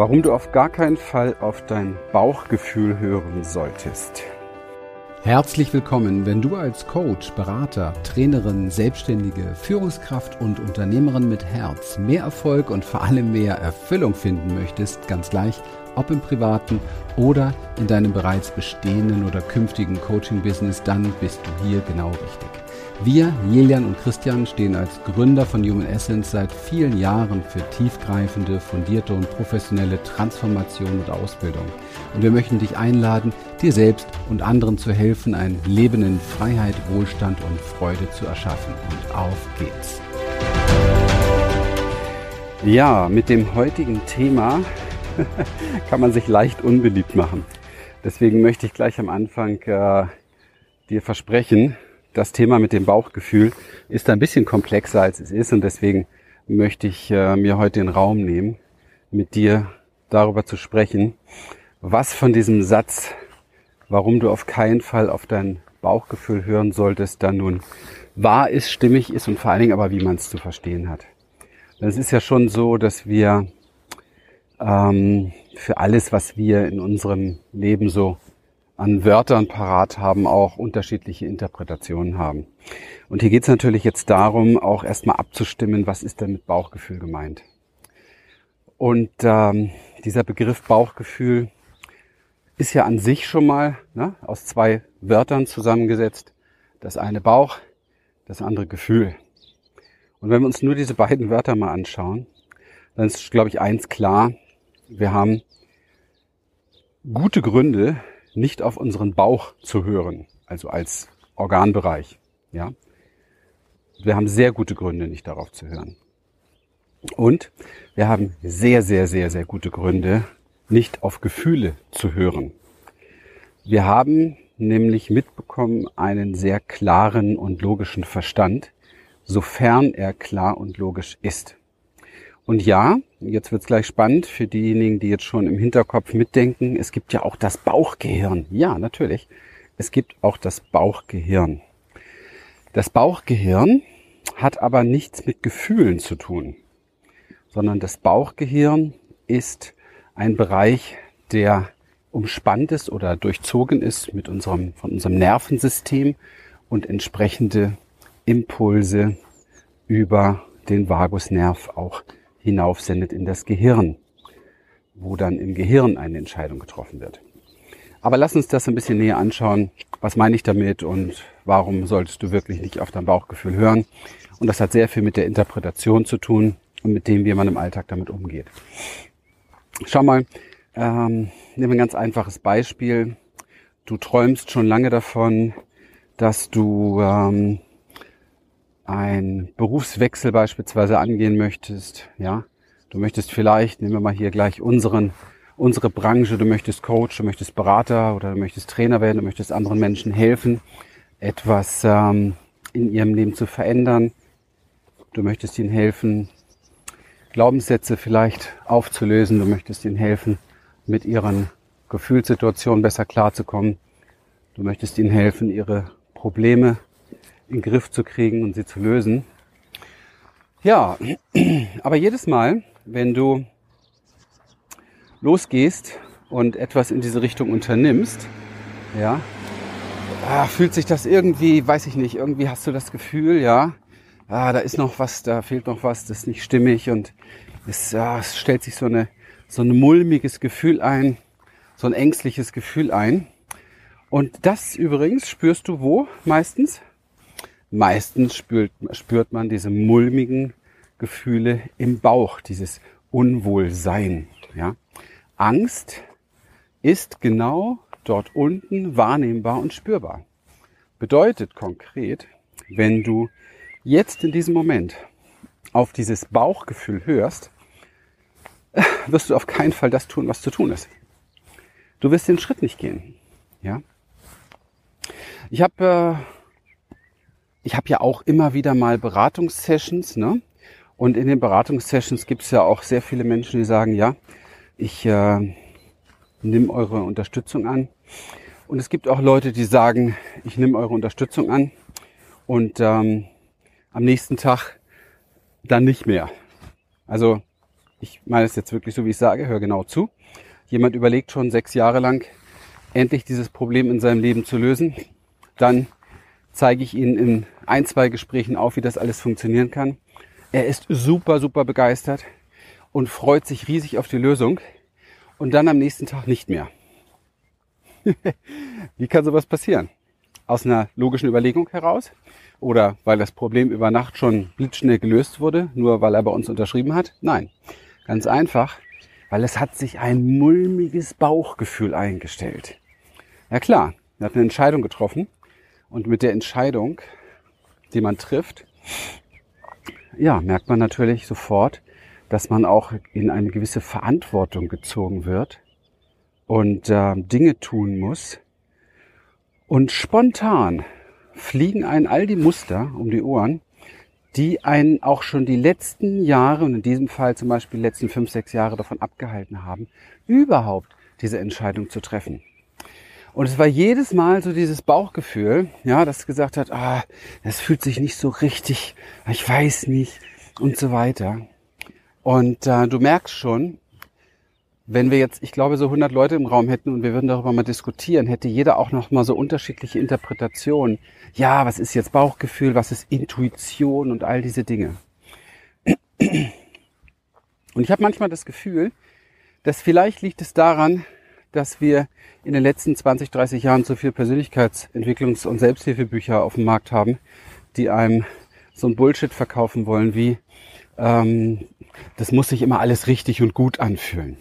Warum du auf gar keinen Fall auf dein Bauchgefühl hören solltest. Herzlich willkommen, wenn du als Coach, Berater, Trainerin, Selbstständige, Führungskraft und Unternehmerin mit Herz mehr Erfolg und vor allem mehr Erfüllung finden möchtest, ganz gleich, ob im privaten oder in deinem bereits bestehenden oder künftigen Coaching-Business, dann bist du hier genau richtig. Wir, Jelian und Christian, stehen als Gründer von Human Essence seit vielen Jahren für tiefgreifende, fundierte und professionelle Transformation und Ausbildung. Und wir möchten dich einladen, dir selbst und anderen zu helfen, ein Leben in Freiheit, Wohlstand und Freude zu erschaffen. Und auf geht's. Ja, mit dem heutigen Thema kann man sich leicht unbeliebt machen. Deswegen möchte ich gleich am Anfang äh, dir versprechen, das Thema mit dem Bauchgefühl ist ein bisschen komplexer als es ist und deswegen möchte ich äh, mir heute den Raum nehmen, mit dir darüber zu sprechen, was von diesem Satz, warum du auf keinen Fall auf dein Bauchgefühl hören solltest, dann nun wahr ist, stimmig ist und vor allen Dingen aber, wie man es zu verstehen hat. es ist ja schon so, dass wir ähm, für alles, was wir in unserem Leben so an Wörtern parat haben, auch unterschiedliche Interpretationen haben. Und hier geht es natürlich jetzt darum, auch erstmal abzustimmen, was ist denn mit Bauchgefühl gemeint. Und ähm, dieser Begriff Bauchgefühl ist ja an sich schon mal ne, aus zwei Wörtern zusammengesetzt. Das eine Bauch, das andere Gefühl. Und wenn wir uns nur diese beiden Wörter mal anschauen, dann ist, glaube ich, eins klar. Wir haben gute Gründe, nicht auf unseren Bauch zu hören, also als Organbereich. Ja, wir haben sehr gute Gründe, nicht darauf zu hören. Und wir haben sehr, sehr, sehr, sehr gute Gründe, nicht auf Gefühle zu hören. Wir haben nämlich mitbekommen einen sehr klaren und logischen Verstand, sofern er klar und logisch ist. Und ja, jetzt wird's gleich spannend für diejenigen, die jetzt schon im Hinterkopf mitdenken. Es gibt ja auch das Bauchgehirn. Ja, natürlich. Es gibt auch das Bauchgehirn. Das Bauchgehirn hat aber nichts mit Gefühlen zu tun, sondern das Bauchgehirn ist ein Bereich, der umspannt ist oder durchzogen ist mit unserem, von unserem Nervensystem und entsprechende Impulse über den Vagusnerv auch hinaufsendet in das Gehirn, wo dann im Gehirn eine Entscheidung getroffen wird. Aber lass uns das ein bisschen näher anschauen. Was meine ich damit und warum solltest du wirklich nicht auf dein Bauchgefühl hören? Und das hat sehr viel mit der Interpretation zu tun und mit dem, wie man im Alltag damit umgeht. Schau mal, ähm, nehmen wir ein ganz einfaches Beispiel. Du träumst schon lange davon, dass du ähm, ein Berufswechsel beispielsweise angehen möchtest, ja, du möchtest vielleicht, nehmen wir mal hier gleich unseren, unsere Branche, du möchtest Coach, du möchtest Berater oder du möchtest Trainer werden, du möchtest anderen Menschen helfen, etwas ähm, in ihrem Leben zu verändern. Du möchtest ihnen helfen, Glaubenssätze vielleicht aufzulösen. Du möchtest ihnen helfen, mit ihren Gefühlssituationen besser klarzukommen. Du möchtest ihnen helfen, ihre Probleme in den Griff zu kriegen und sie zu lösen. Ja, aber jedes Mal, wenn du losgehst und etwas in diese Richtung unternimmst, ja, ah, fühlt sich das irgendwie, weiß ich nicht, irgendwie hast du das Gefühl, ja, ah, da ist noch was, da fehlt noch was, das ist nicht stimmig und es, ja, es stellt sich so eine so ein mulmiges Gefühl ein, so ein ängstliches Gefühl ein. Und das übrigens spürst du wo meistens? Meistens spürt, spürt man diese mulmigen Gefühle im Bauch, dieses Unwohlsein. Ja? Angst ist genau dort unten wahrnehmbar und spürbar. Bedeutet konkret, wenn du jetzt in diesem Moment auf dieses Bauchgefühl hörst, wirst du auf keinen Fall das tun, was zu tun ist. Du wirst den Schritt nicht gehen. Ja. Ich habe äh, ich habe ja auch immer wieder mal Beratungssessions, ne? Und in den Beratungssessions gibt es ja auch sehr viele Menschen, die sagen, ja, ich äh, nehme eure Unterstützung an. Und es gibt auch Leute, die sagen, ich nehme eure Unterstützung an und ähm, am nächsten Tag dann nicht mehr. Also ich meine es jetzt wirklich so, wie ich sage, hör genau zu. Jemand überlegt schon sechs Jahre lang, endlich dieses Problem in seinem Leben zu lösen. Dann zeige ich Ihnen in ein, zwei Gesprächen auf, wie das alles funktionieren kann. Er ist super, super begeistert und freut sich riesig auf die Lösung und dann am nächsten Tag nicht mehr. wie kann sowas passieren? Aus einer logischen Überlegung heraus oder weil das Problem über Nacht schon blitzschnell gelöst wurde, nur weil er bei uns unterschrieben hat? Nein, ganz einfach, weil es hat sich ein mulmiges Bauchgefühl eingestellt. Ja klar, er hat eine Entscheidung getroffen und mit der Entscheidung, die man trifft, ja, merkt man natürlich sofort, dass man auch in eine gewisse Verantwortung gezogen wird und äh, Dinge tun muss. Und spontan fliegen einen all die Muster um die Ohren, die einen auch schon die letzten Jahre und in diesem Fall zum Beispiel die letzten fünf, sechs Jahre davon abgehalten haben, überhaupt diese Entscheidung zu treffen. Und es war jedes Mal so dieses Bauchgefühl, ja, das gesagt hat, ah, das fühlt sich nicht so richtig, ich weiß nicht und so weiter. Und äh, du merkst schon, wenn wir jetzt, ich glaube, so 100 Leute im Raum hätten und wir würden darüber mal diskutieren, hätte jeder auch noch mal so unterschiedliche Interpretationen. Ja, was ist jetzt Bauchgefühl, was ist Intuition und all diese Dinge. Und ich habe manchmal das Gefühl, dass vielleicht liegt es daran, dass wir in den letzten 20, 30 Jahren so viel Persönlichkeitsentwicklungs- und Selbsthilfebücher auf dem Markt haben, die einem so ein Bullshit verkaufen wollen, wie ähm, das muss sich immer alles richtig und gut anfühlen.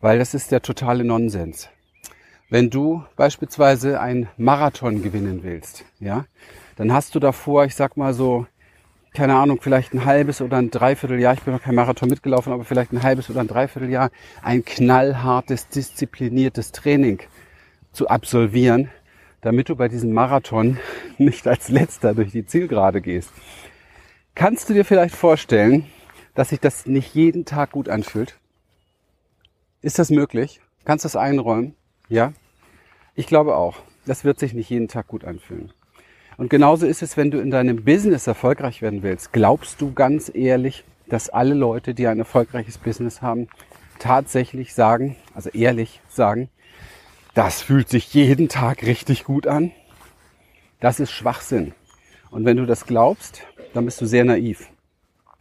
Weil das ist der totale Nonsens. Wenn du beispielsweise einen Marathon gewinnen willst, ja, dann hast du davor, ich sag mal so, keine Ahnung, vielleicht ein halbes oder ein Dreivierteljahr, ich bin noch kein Marathon mitgelaufen, aber vielleicht ein halbes oder ein Dreivierteljahr, ein knallhartes, diszipliniertes Training zu absolvieren, damit du bei diesem Marathon nicht als letzter durch die Zielgerade gehst. Kannst du dir vielleicht vorstellen, dass sich das nicht jeden Tag gut anfühlt? Ist das möglich? Kannst du das einräumen? Ja? Ich glaube auch. Das wird sich nicht jeden Tag gut anfühlen. Und genauso ist es, wenn du in deinem Business erfolgreich werden willst. Glaubst du ganz ehrlich, dass alle Leute, die ein erfolgreiches Business haben, tatsächlich sagen, also ehrlich sagen, das fühlt sich jeden Tag richtig gut an? Das ist Schwachsinn. Und wenn du das glaubst, dann bist du sehr naiv.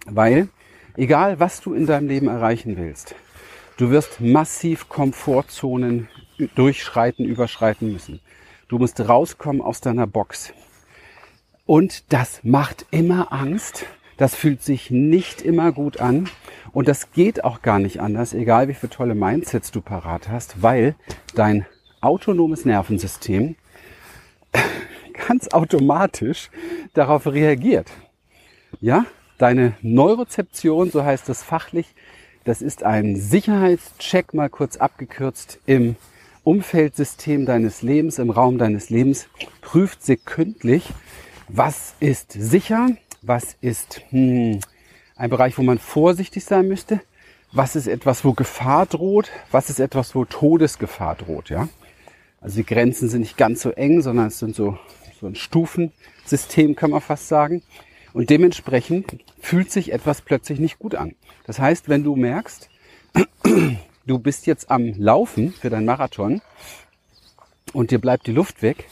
Weil, egal was du in deinem Leben erreichen willst, du wirst massiv Komfortzonen durchschreiten, überschreiten müssen. Du musst rauskommen aus deiner Box. Und das macht immer Angst. Das fühlt sich nicht immer gut an. Und das geht auch gar nicht anders, egal wie viele tolle Mindsets du parat hast, weil dein autonomes Nervensystem ganz automatisch darauf reagiert. Ja, deine Neurozeption, so heißt das fachlich, das ist ein Sicherheitscheck, mal kurz abgekürzt, im Umfeldsystem deines Lebens, im Raum deines Lebens, prüft sekündlich, was ist sicher, was ist hm, ein Bereich, wo man vorsichtig sein müsste, was ist etwas, wo Gefahr droht, was ist etwas, wo Todesgefahr droht, ja. Also die Grenzen sind nicht ganz so eng, sondern es sind so, so ein Stufensystem, kann man fast sagen. Und dementsprechend fühlt sich etwas plötzlich nicht gut an. Das heißt, wenn du merkst, du bist jetzt am Laufen für deinen Marathon und dir bleibt die Luft weg,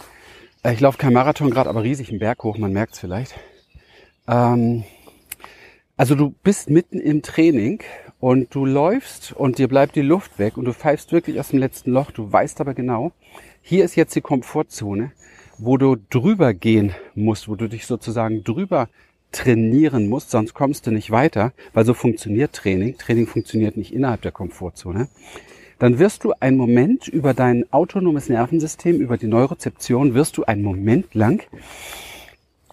ich laufe kein Marathon gerade, aber riesig einen Berg hoch, man merkt es vielleicht. Ähm, also du bist mitten im Training und du läufst und dir bleibt die Luft weg und du pfeifst wirklich aus dem letzten Loch. Du weißt aber genau, hier ist jetzt die Komfortzone, wo du drüber gehen musst, wo du dich sozusagen drüber trainieren musst, sonst kommst du nicht weiter, weil so funktioniert Training. Training funktioniert nicht innerhalb der Komfortzone dann wirst du einen Moment über dein autonomes Nervensystem, über die Neurozeption, wirst du einen Moment lang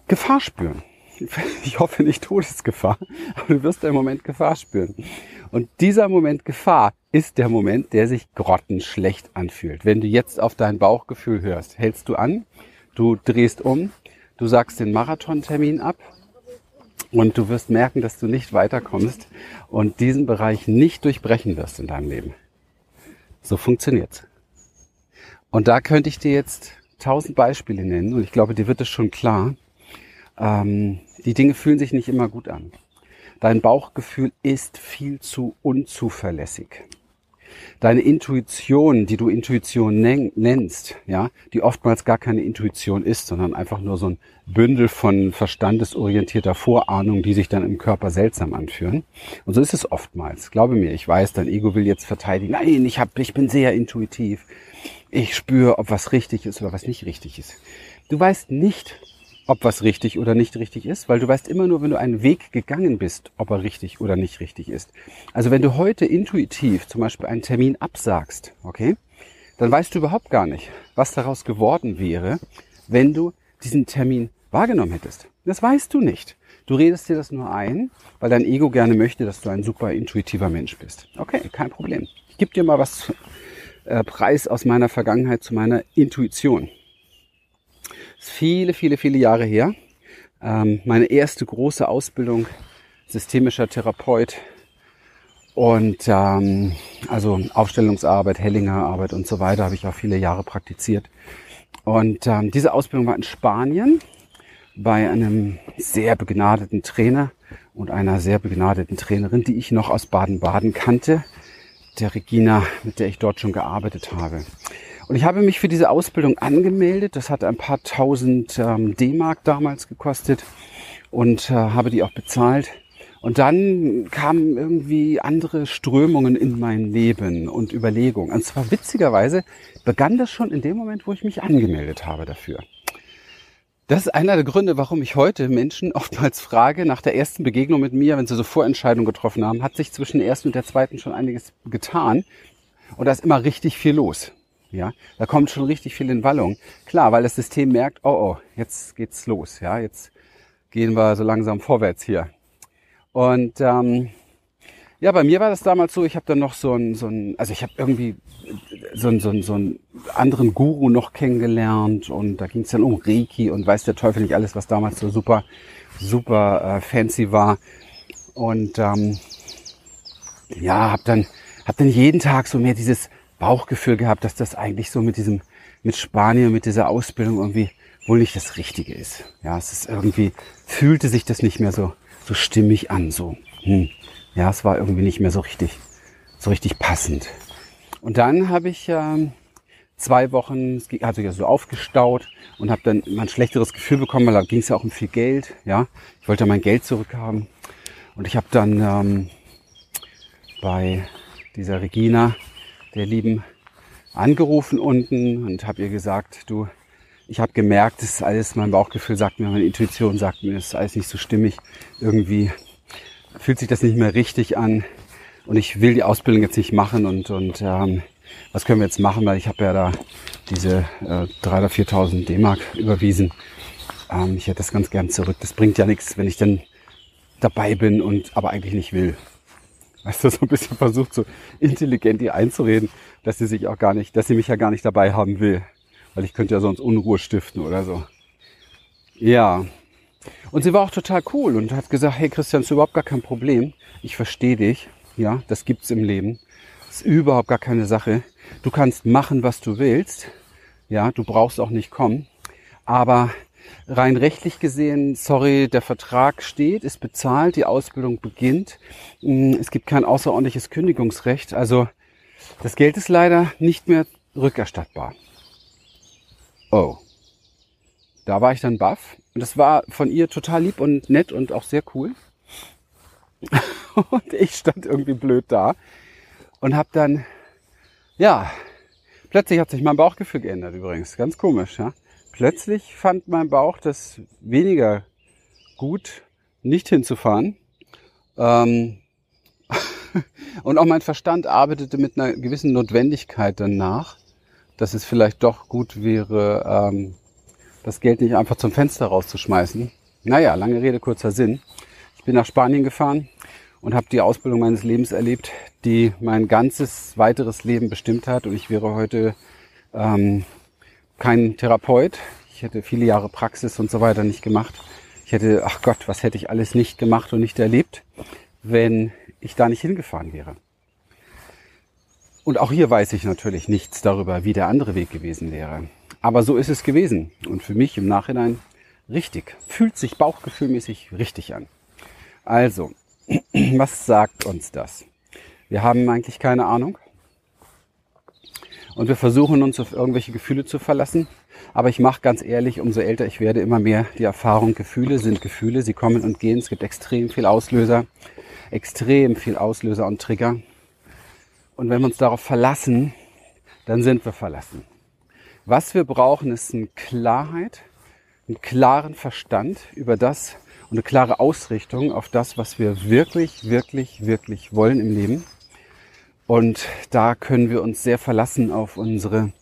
Gefahr spüren. Ich hoffe nicht Todesgefahr, aber du wirst einen Moment Gefahr spüren. Und dieser Moment Gefahr ist der Moment, der sich grottenschlecht anfühlt. Wenn du jetzt auf dein Bauchgefühl hörst, hältst du an, du drehst um, du sagst den Marathontermin ab und du wirst merken, dass du nicht weiterkommst und diesen Bereich nicht durchbrechen wirst in deinem Leben. So funktioniert's. Und da könnte ich dir jetzt tausend Beispiele nennen und ich glaube, dir wird es schon klar. Ähm, die Dinge fühlen sich nicht immer gut an. Dein Bauchgefühl ist viel zu unzuverlässig. Deine Intuition, die du Intuition nennst, ja, die oftmals gar keine Intuition ist, sondern einfach nur so ein Bündel von verstandesorientierter Vorahnung, die sich dann im Körper seltsam anfühlen. Und so ist es oftmals. Glaube mir, ich weiß, dein Ego will jetzt verteidigen. Nein, ich hab, ich bin sehr intuitiv. Ich spüre, ob was richtig ist oder was nicht richtig ist. Du weißt nicht, ob was richtig oder nicht richtig ist, weil du weißt immer nur, wenn du einen Weg gegangen bist, ob er richtig oder nicht richtig ist. Also wenn du heute intuitiv zum Beispiel einen Termin absagst, okay, dann weißt du überhaupt gar nicht, was daraus geworden wäre, wenn du diesen Termin wahrgenommen hättest. Das weißt du nicht. Du redest dir das nur ein, weil dein Ego gerne möchte, dass du ein super intuitiver Mensch bist. Okay, kein Problem. Ich gebe dir mal was äh, Preis aus meiner Vergangenheit zu meiner Intuition ist viele, viele, viele Jahre her. Ähm, meine erste große Ausbildung systemischer Therapeut und ähm, also Aufstellungsarbeit, Hellinger Arbeit und so weiter habe ich auch viele Jahre praktiziert. Und ähm, diese Ausbildung war in Spanien bei einem sehr begnadeten Trainer und einer sehr begnadeten Trainerin, die ich noch aus Baden-Baden kannte, der Regina, mit der ich dort schon gearbeitet habe. Und ich habe mich für diese Ausbildung angemeldet. Das hat ein paar tausend ähm, D-Mark damals gekostet und äh, habe die auch bezahlt. Und dann kamen irgendwie andere Strömungen in mein Leben und Überlegungen. Und zwar witzigerweise begann das schon in dem Moment, wo ich mich angemeldet habe dafür. Das ist einer der Gründe, warum ich heute Menschen oftmals frage, nach der ersten Begegnung mit mir, wenn sie so Vorentscheidungen getroffen haben, hat sich zwischen der ersten und der zweiten schon einiges getan. Und da ist immer richtig viel los. Ja, da kommt schon richtig viel in Wallung. Klar, weil das System merkt, oh, oh, jetzt geht's los. Ja, jetzt gehen wir so langsam vorwärts hier. Und ähm, ja, bei mir war das damals so, ich habe dann noch so ein, so ein also ich habe irgendwie so ein, so, ein, so einen anderen Guru noch kennengelernt und da ging es dann um Reiki und weiß der Teufel nicht alles, was damals so super, super äh, fancy war. Und ähm, ja, habe dann, hab dann jeden Tag so mehr dieses Bauchgefühl gehabt, dass das eigentlich so mit diesem, mit Spanien, mit dieser Ausbildung irgendwie wohl nicht das Richtige ist. Ja, es ist irgendwie, fühlte sich das nicht mehr so, so stimmig an, so. Hm. Ja, es war irgendwie nicht mehr so richtig, so richtig passend. Und dann habe ich ähm, zwei Wochen, es hat sich ja so aufgestaut und habe dann immer ein schlechteres Gefühl bekommen, weil da ging es ja auch um viel Geld. Ja, ich wollte mein Geld zurückhaben und ich habe dann ähm, bei dieser Regina der Lieben angerufen unten und habe ihr gesagt, du, ich habe gemerkt, das ist alles, mein Bauchgefühl sagt mir, meine Intuition sagt mir, das ist alles nicht so stimmig. Irgendwie fühlt sich das nicht mehr richtig an und ich will die Ausbildung jetzt nicht machen und, und ähm, was können wir jetzt machen, weil ich habe ja da diese äh, 3.000 oder 4.000 D-Mark überwiesen. Ähm, ich hätte das ganz gern zurück. Das bringt ja nichts, wenn ich dann dabei bin und aber eigentlich nicht will. Weißt du, so ein bisschen versucht, so intelligent ihr einzureden, dass sie sich auch gar nicht, dass sie mich ja gar nicht dabei haben will. Weil ich könnte ja sonst Unruhe stiften oder so. Ja. Und sie war auch total cool und hat gesagt, hey Christian, ist überhaupt gar kein Problem. Ich verstehe dich. Ja, das gibt's im Leben. Ist überhaupt gar keine Sache. Du kannst machen, was du willst. Ja, du brauchst auch nicht kommen. Aber rein rechtlich gesehen, sorry, der Vertrag steht, ist bezahlt, die Ausbildung beginnt. Mm, es gibt kein außerordentliches Kündigungsrecht. Also das Geld ist leider nicht mehr rückerstattbar. Oh. Da war ich dann baff. Und das war von ihr total lieb und nett und auch sehr cool. und ich stand irgendwie blöd da und habe dann, ja, plötzlich hat sich mein Bauchgefühl geändert übrigens. Ganz komisch, ja plötzlich fand mein Bauch das weniger gut, nicht hinzufahren. Ähm und auch mein Verstand arbeitete mit einer gewissen Notwendigkeit danach, dass es vielleicht doch gut wäre, ähm, das Geld nicht einfach zum Fenster rauszuschmeißen. Naja, lange Rede, kurzer Sinn. Ich bin nach Spanien gefahren und habe die Ausbildung meines Lebens erlebt, die mein ganzes weiteres Leben bestimmt hat. Und ich wäre heute ähm, kein Therapeut. Ich hätte viele Jahre Praxis und so weiter nicht gemacht. Ich hätte, ach Gott, was hätte ich alles nicht gemacht und nicht erlebt, wenn ich da nicht hingefahren wäre. Und auch hier weiß ich natürlich nichts darüber, wie der andere Weg gewesen wäre. Aber so ist es gewesen. Und für mich im Nachhinein richtig. Fühlt sich bauchgefühlmäßig richtig an. Also, Was sagt uns das? Wir haben eigentlich keine Ahnung. Und wir versuchen uns auf irgendwelche Gefühle zu verlassen. Aber ich mache ganz ehrlich, umso älter ich werde, immer mehr die Erfahrung, Gefühle sind Gefühle, sie kommen und gehen. Es gibt extrem viel Auslöser, extrem viel Auslöser und Trigger. Und wenn wir uns darauf verlassen, dann sind wir verlassen. Was wir brauchen, ist eine Klarheit, einen klaren Verstand über das und eine klare Ausrichtung auf das, was wir wirklich, wirklich, wirklich wollen im Leben. Und da können wir uns sehr verlassen auf unsere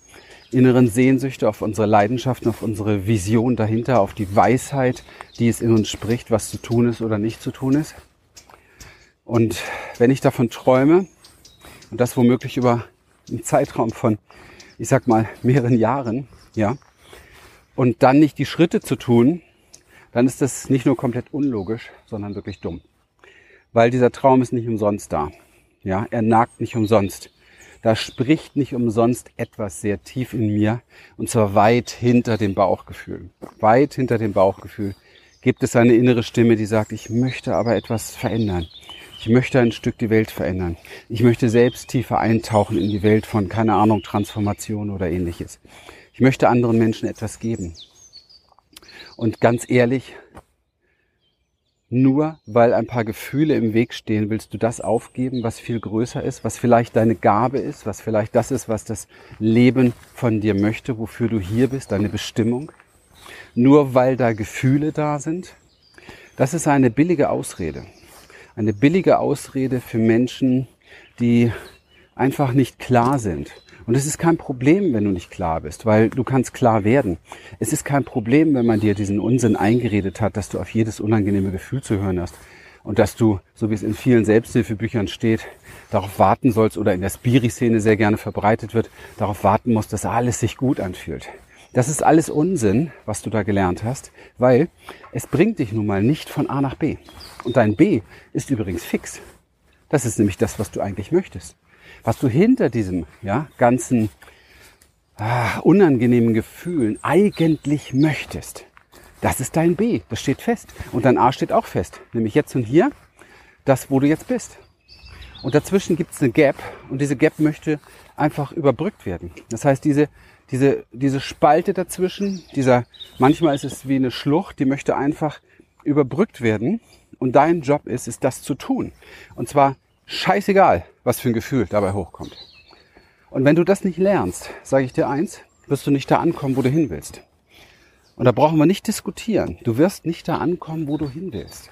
inneren Sehnsüchte, auf unsere Leidenschaften, auf unsere Vision dahinter, auf die Weisheit, die es in uns spricht, was zu tun ist oder nicht zu tun ist. Und wenn ich davon träume, und das womöglich über einen Zeitraum von, ich sag mal, mehreren Jahren, ja, und dann nicht die Schritte zu tun, dann ist das nicht nur komplett unlogisch, sondern wirklich dumm. Weil dieser Traum ist nicht umsonst da. Ja, er nagt nicht umsonst. Da spricht nicht umsonst etwas sehr tief in mir und zwar weit hinter dem Bauchgefühl. Weit hinter dem Bauchgefühl gibt es eine innere Stimme, die sagt, ich möchte aber etwas verändern. Ich möchte ein Stück die Welt verändern. Ich möchte selbst tiefer eintauchen in die Welt von, keine Ahnung, Transformation oder ähnliches. Ich möchte anderen Menschen etwas geben. Und ganz ehrlich, nur weil ein paar Gefühle im Weg stehen, willst du das aufgeben, was viel größer ist, was vielleicht deine Gabe ist, was vielleicht das ist, was das Leben von dir möchte, wofür du hier bist, deine Bestimmung. Nur weil da Gefühle da sind. Das ist eine billige Ausrede. Eine billige Ausrede für Menschen, die einfach nicht klar sind und es ist kein Problem, wenn du nicht klar bist, weil du kannst klar werden. Es ist kein Problem, wenn man dir diesen Unsinn eingeredet hat, dass du auf jedes unangenehme Gefühl zu hören hast. Und dass du, so wie es in vielen Selbsthilfebüchern steht, darauf warten sollst oder in der Spiri-Szene sehr gerne verbreitet wird, darauf warten musst, dass alles sich gut anfühlt. Das ist alles Unsinn, was du da gelernt hast, weil es bringt dich nun mal nicht von A nach B. Und dein B ist übrigens fix. Das ist nämlich das, was du eigentlich möchtest was du hinter diesem ja, ganzen ah, unangenehmen Gefühlen eigentlich möchtest. Das ist dein B, das steht fest. Und dein A steht auch fest, nämlich jetzt und hier, das, wo du jetzt bist. Und dazwischen gibt es eine Gap und diese Gap möchte einfach überbrückt werden. Das heißt, diese, diese, diese Spalte dazwischen, dieser, manchmal ist es wie eine Schlucht, die möchte einfach überbrückt werden. Und dein Job ist, ist das zu tun. Und zwar scheißegal, was für ein Gefühl dabei hochkommt. Und wenn du das nicht lernst, sage ich dir eins, wirst du nicht da ankommen, wo du hin willst. Und da brauchen wir nicht diskutieren. Du wirst nicht da ankommen, wo du hin willst.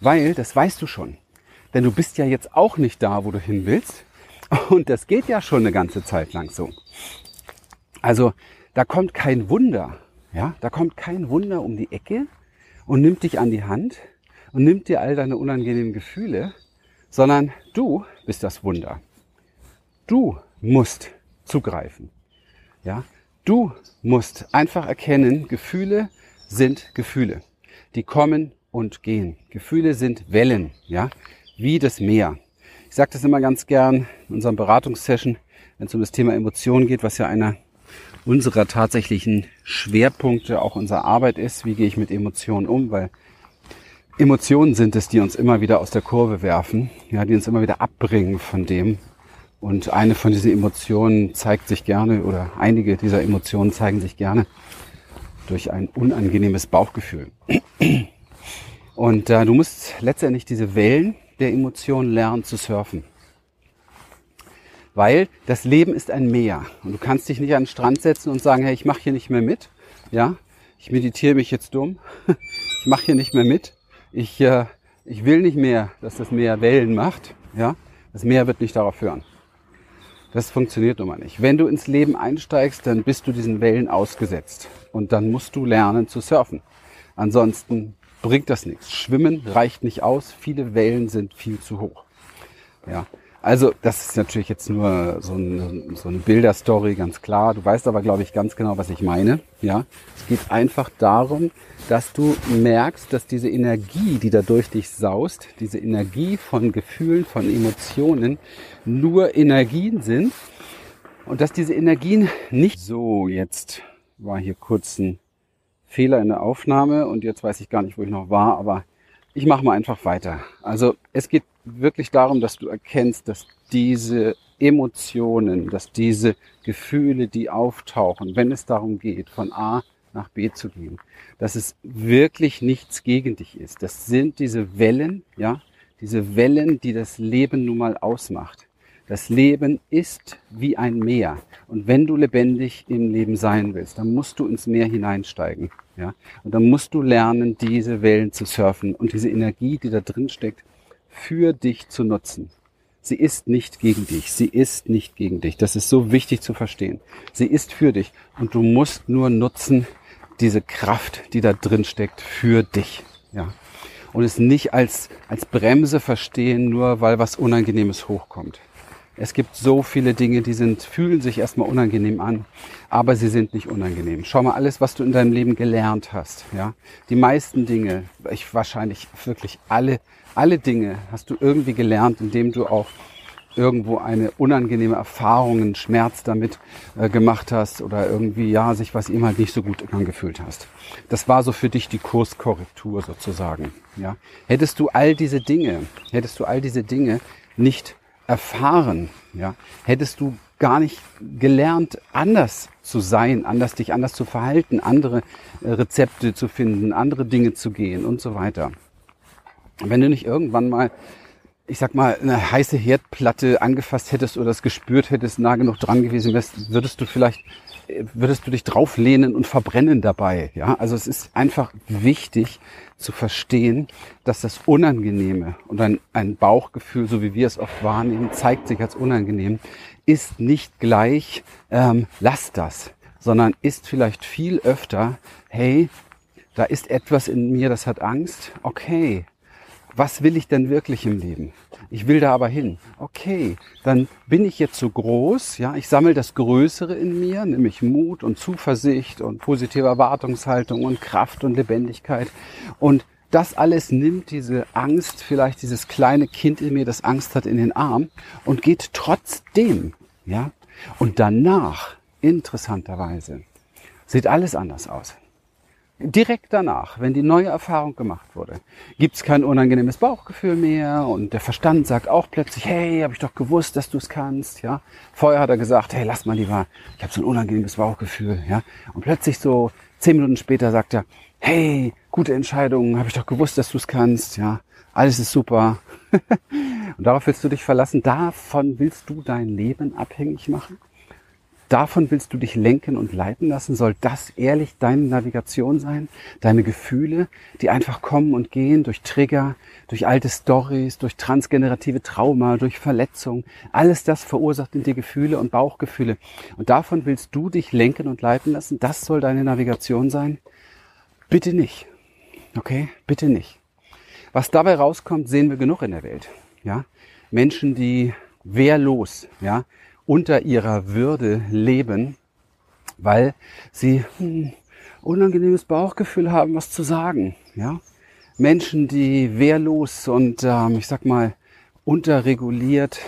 Weil, das weißt du schon. Denn du bist ja jetzt auch nicht da, wo du hin willst. Und das geht ja schon eine ganze Zeit lang so. Also, da kommt kein Wunder. Ja, da kommt kein Wunder um die Ecke und nimmt dich an die Hand und nimmt dir all deine unangenehmen Gefühle sondern du bist das Wunder. Du musst zugreifen. Ja, du musst einfach erkennen, Gefühle sind Gefühle. Die kommen und gehen. Gefühle sind Wellen, ja, wie das Meer. Ich sage das immer ganz gern in unserem Beratungssession, wenn es um das Thema Emotionen geht, was ja einer unserer tatsächlichen Schwerpunkte auch unserer Arbeit ist. Wie gehe ich mit Emotionen um? Weil Emotionen sind es, die uns immer wieder aus der Kurve werfen, ja, die uns immer wieder abbringen von dem. Und eine von diesen Emotionen zeigt sich gerne, oder einige dieser Emotionen zeigen sich gerne durch ein unangenehmes Bauchgefühl. Und äh, du musst letztendlich diese Wellen der Emotionen lernen zu surfen. Weil das Leben ist ein Meer. Und du kannst dich nicht an den Strand setzen und sagen, hey, ich mache hier nicht mehr mit. Ja, ich meditiere mich jetzt dumm. ich mache hier nicht mehr mit ich, äh, ich will nicht mehr, dass das Meer Wellen macht. Ja? Das Meer wird nicht darauf hören. Das funktioniert nun mal nicht. Wenn du ins Leben einsteigst, dann bist du diesen Wellen ausgesetzt. Und dann musst du lernen zu surfen. Ansonsten bringt das nichts. Schwimmen reicht nicht aus. Viele Wellen sind viel zu hoch. Ja. Also, das ist natürlich jetzt nur so eine, so eine Bilderstory, ganz klar. Du weißt aber, glaube ich, ganz genau, was ich meine. Ja. Es geht einfach darum, dass du merkst, dass diese Energie, die da durch dich saust, diese Energie von Gefühlen, von Emotionen, nur Energien sind und dass diese Energien nicht so, jetzt war hier kurz ein Fehler in der Aufnahme und jetzt weiß ich gar nicht, wo ich noch war, aber ich mache mal einfach weiter. Also es geht wirklich darum, dass du erkennst, dass diese Emotionen, dass diese Gefühle, die auftauchen, wenn es darum geht, von A nach B zu gehen, dass es wirklich nichts gegen dich ist. Das sind diese Wellen, ja, diese Wellen, die das Leben nun mal ausmacht. Das Leben ist wie ein Meer. Und wenn du lebendig im Leben sein willst, dann musst du ins Meer hineinsteigen. Ja? Und dann musst du lernen, diese Wellen zu surfen und diese Energie, die da drin steckt, für dich zu nutzen. Sie ist nicht gegen dich. Sie ist nicht gegen dich. Das ist so wichtig zu verstehen. Sie ist für dich. Und du musst nur nutzen diese Kraft, die da drin steckt, für dich. Ja. Und es nicht als, als Bremse verstehen, nur weil was Unangenehmes hochkommt. Es gibt so viele Dinge, die sind, fühlen sich erstmal unangenehm an, aber sie sind nicht unangenehm. Schau mal alles, was du in deinem Leben gelernt hast, ja. Die meisten Dinge, ich wahrscheinlich wirklich alle, alle Dinge hast du irgendwie gelernt, indem du auch irgendwo eine unangenehme Erfahrung, einen Schmerz damit äh, gemacht hast oder irgendwie, ja, sich was ihm halt nicht so gut angefühlt hast. Das war so für dich die Kurskorrektur sozusagen, ja. Hättest du all diese Dinge, hättest du all diese Dinge nicht erfahren, ja, hättest du gar nicht gelernt, anders zu sein, anders dich anders zu verhalten, andere äh, Rezepte zu finden, andere Dinge zu gehen und so weiter. Wenn du nicht irgendwann mal, ich sag mal, eine heiße Herdplatte angefasst hättest oder das gespürt hättest, nah genug dran gewesen wärst, würdest du vielleicht würdest du dich drauflehnen und verbrennen dabei. Ja, also es ist einfach wichtig zu verstehen, dass das Unangenehme und ein, ein Bauchgefühl, so wie wir es oft wahrnehmen, zeigt sich als unangenehm, ist nicht gleich, ähm, lass das, sondern ist vielleicht viel öfter, hey, da ist etwas in mir, das hat Angst. Okay, was will ich denn wirklich im Leben? Ich will da aber hin. Okay, dann bin ich jetzt so groß, ja, ich sammle das Größere in mir, nämlich Mut und Zuversicht und positive Erwartungshaltung und Kraft und Lebendigkeit. Und das alles nimmt diese Angst, vielleicht dieses kleine Kind in mir, das Angst hat, in den Arm und geht trotzdem, ja. Und danach, interessanterweise, sieht alles anders aus. Direkt danach, wenn die neue Erfahrung gemacht wurde, gibt es kein unangenehmes Bauchgefühl mehr und der Verstand sagt auch plötzlich, hey, habe ich doch gewusst, dass du es kannst, ja. Vorher hat er gesagt, hey, lass mal lieber, ich habe so ein unangenehmes Bauchgefühl, ja. Und plötzlich so zehn Minuten später sagt er, hey, gute Entscheidung, habe ich doch gewusst, dass du es kannst, ja. Alles ist super. und darauf willst du dich verlassen, davon willst du dein Leben abhängig machen? Davon willst du dich lenken und leiten lassen? Soll das ehrlich deine Navigation sein? Deine Gefühle, die einfach kommen und gehen durch Trigger, durch alte Stories, durch transgenerative Trauma, durch Verletzung. Alles das verursacht in dir Gefühle und Bauchgefühle. Und davon willst du dich lenken und leiten lassen? Das soll deine Navigation sein? Bitte nicht. Okay? Bitte nicht. Was dabei rauskommt, sehen wir genug in der Welt. Ja? Menschen, die wehrlos, ja, unter ihrer Würde leben, weil sie hm, unangenehmes Bauchgefühl haben, was zu sagen. Ja? Menschen, die wehrlos und ähm, ich sag mal unterreguliert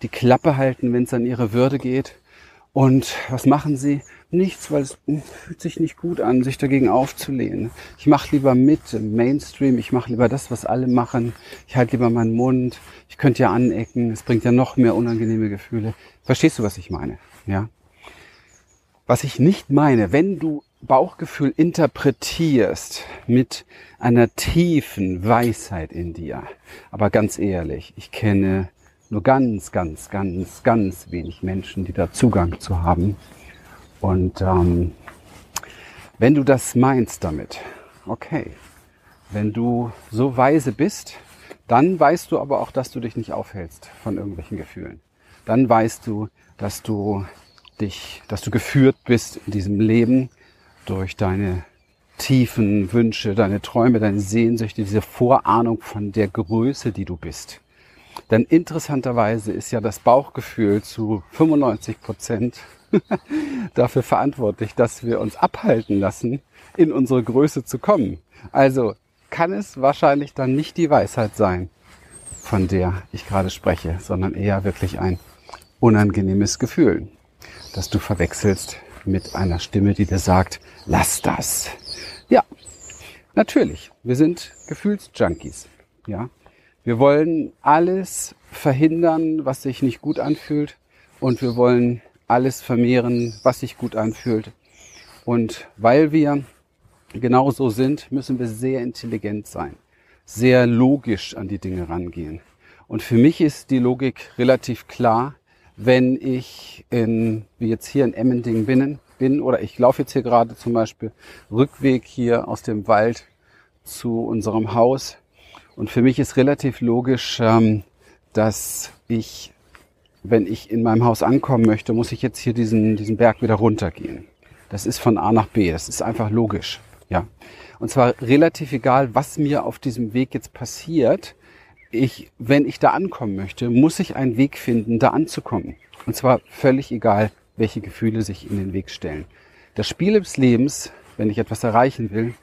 die Klappe halten, wenn es an ihre Würde geht. Und was machen sie? Nichts, weil es fühlt sich nicht gut an, sich dagegen aufzulehnen. Ich mache lieber mit im Mainstream, ich mache lieber das, was alle machen. Ich halte lieber meinen Mund. Ich könnte ja anecken, es bringt ja noch mehr unangenehme Gefühle. Verstehst du, was ich meine? Ja. Was ich nicht meine, wenn du Bauchgefühl interpretierst mit einer tiefen Weisheit in dir. Aber ganz ehrlich, ich kenne nur ganz, ganz, ganz, ganz wenig Menschen, die da Zugang zu haben. Und ähm, wenn du das meinst damit, okay, wenn du so weise bist, dann weißt du aber auch, dass du dich nicht aufhältst von irgendwelchen Gefühlen. Dann weißt du, dass du dich, dass du geführt bist in diesem Leben durch deine tiefen Wünsche, deine Träume, deine Sehnsüchte, diese Vorahnung von der Größe, die du bist. Denn interessanterweise ist ja das Bauchgefühl zu 95 Prozent dafür verantwortlich, dass wir uns abhalten lassen, in unsere Größe zu kommen. Also kann es wahrscheinlich dann nicht die Weisheit sein, von der ich gerade spreche, sondern eher wirklich ein unangenehmes Gefühl, das du verwechselst mit einer Stimme, die dir sagt, lass das. Ja, Natürlich, wir sind Gefühlsjunkies. Ja, wir wollen alles verhindern, was sich nicht gut anfühlt, und wir wollen alles vermehren, was sich gut anfühlt. Und weil wir genau so sind, müssen wir sehr intelligent sein, sehr logisch an die Dinge rangehen. Und für mich ist die Logik relativ klar, wenn ich in, wie jetzt hier in Emmendingen bin, bin oder ich laufe jetzt hier gerade zum Beispiel Rückweg hier aus dem Wald zu unserem Haus. Und für mich ist relativ logisch, ähm, dass ich, wenn ich in meinem Haus ankommen möchte, muss ich jetzt hier diesen, diesen Berg wieder runtergehen. Das ist von A nach B. Das ist einfach logisch. Ja. Und zwar relativ egal, was mir auf diesem Weg jetzt passiert. Ich, wenn ich da ankommen möchte, muss ich einen Weg finden, da anzukommen. Und zwar völlig egal, welche Gefühle sich in den Weg stellen. Das Spiel des Lebens, wenn ich etwas erreichen will,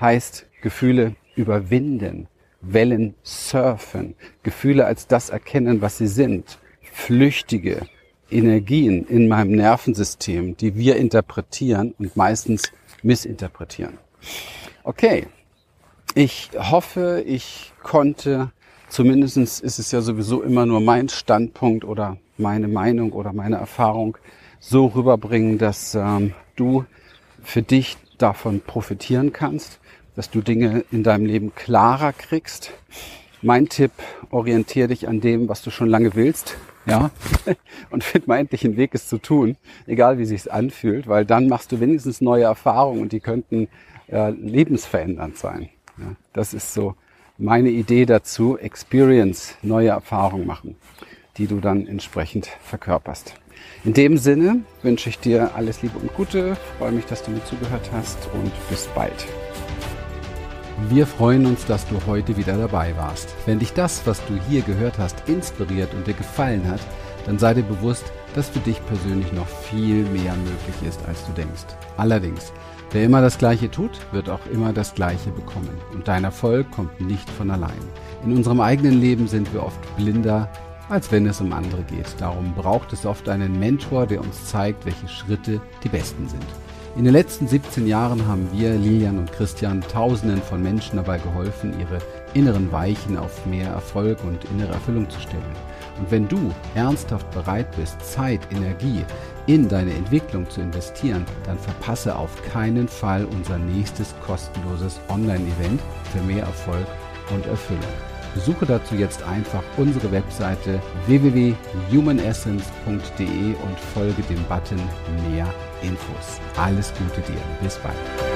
heißt Gefühle überwinden, Wellen surfen, Gefühle als das erkennen, was sie sind, flüchtige Energien in meinem Nervensystem, die wir interpretieren und meistens missinterpretieren. Okay, ich hoffe, ich konnte, zumindestens ist es ja sowieso immer nur mein Standpunkt oder meine Meinung oder meine Erfahrung, so rüberbringen, dass ähm, du für dich davon profitieren kannst, dass du Dinge in deinem Leben klarer kriegst. Mein Tipp, orientiere dich an dem, was du schon lange willst, ja, und find mal endlich einen Weg, es zu tun, egal wie sich's anfühlt, weil dann machst du wenigstens neue Erfahrungen und die könnten äh, lebensverändernd sein. Ja, das ist so meine Idee dazu, Experience, neue Erfahrungen machen, die du dann entsprechend verkörperst. In dem Sinne wünsche ich dir alles Liebe und Gute, freue mich, dass du mir zugehört hast und bis bald. Wir freuen uns, dass du heute wieder dabei warst. Wenn dich das, was du hier gehört hast, inspiriert und dir gefallen hat, dann sei dir bewusst, dass für dich persönlich noch viel mehr möglich ist, als du denkst. Allerdings, wer immer das Gleiche tut, wird auch immer das Gleiche bekommen. Und dein Erfolg kommt nicht von allein. In unserem eigenen Leben sind wir oft blinder, als wenn es um andere geht. Darum braucht es oft einen Mentor, der uns zeigt, welche Schritte die besten sind. In den letzten 17 Jahren haben wir, Lilian und Christian, Tausenden von Menschen dabei geholfen, ihre inneren Weichen auf mehr Erfolg und innere Erfüllung zu stellen. Und wenn du ernsthaft bereit bist, Zeit, Energie in deine Entwicklung zu investieren, dann verpasse auf keinen Fall unser nächstes kostenloses Online-Event für mehr Erfolg und Erfüllung. Besuche dazu jetzt einfach unsere Webseite www.humanessence.de und folge dem Button Mehr Infos. Alles Gute dir. Bis bald.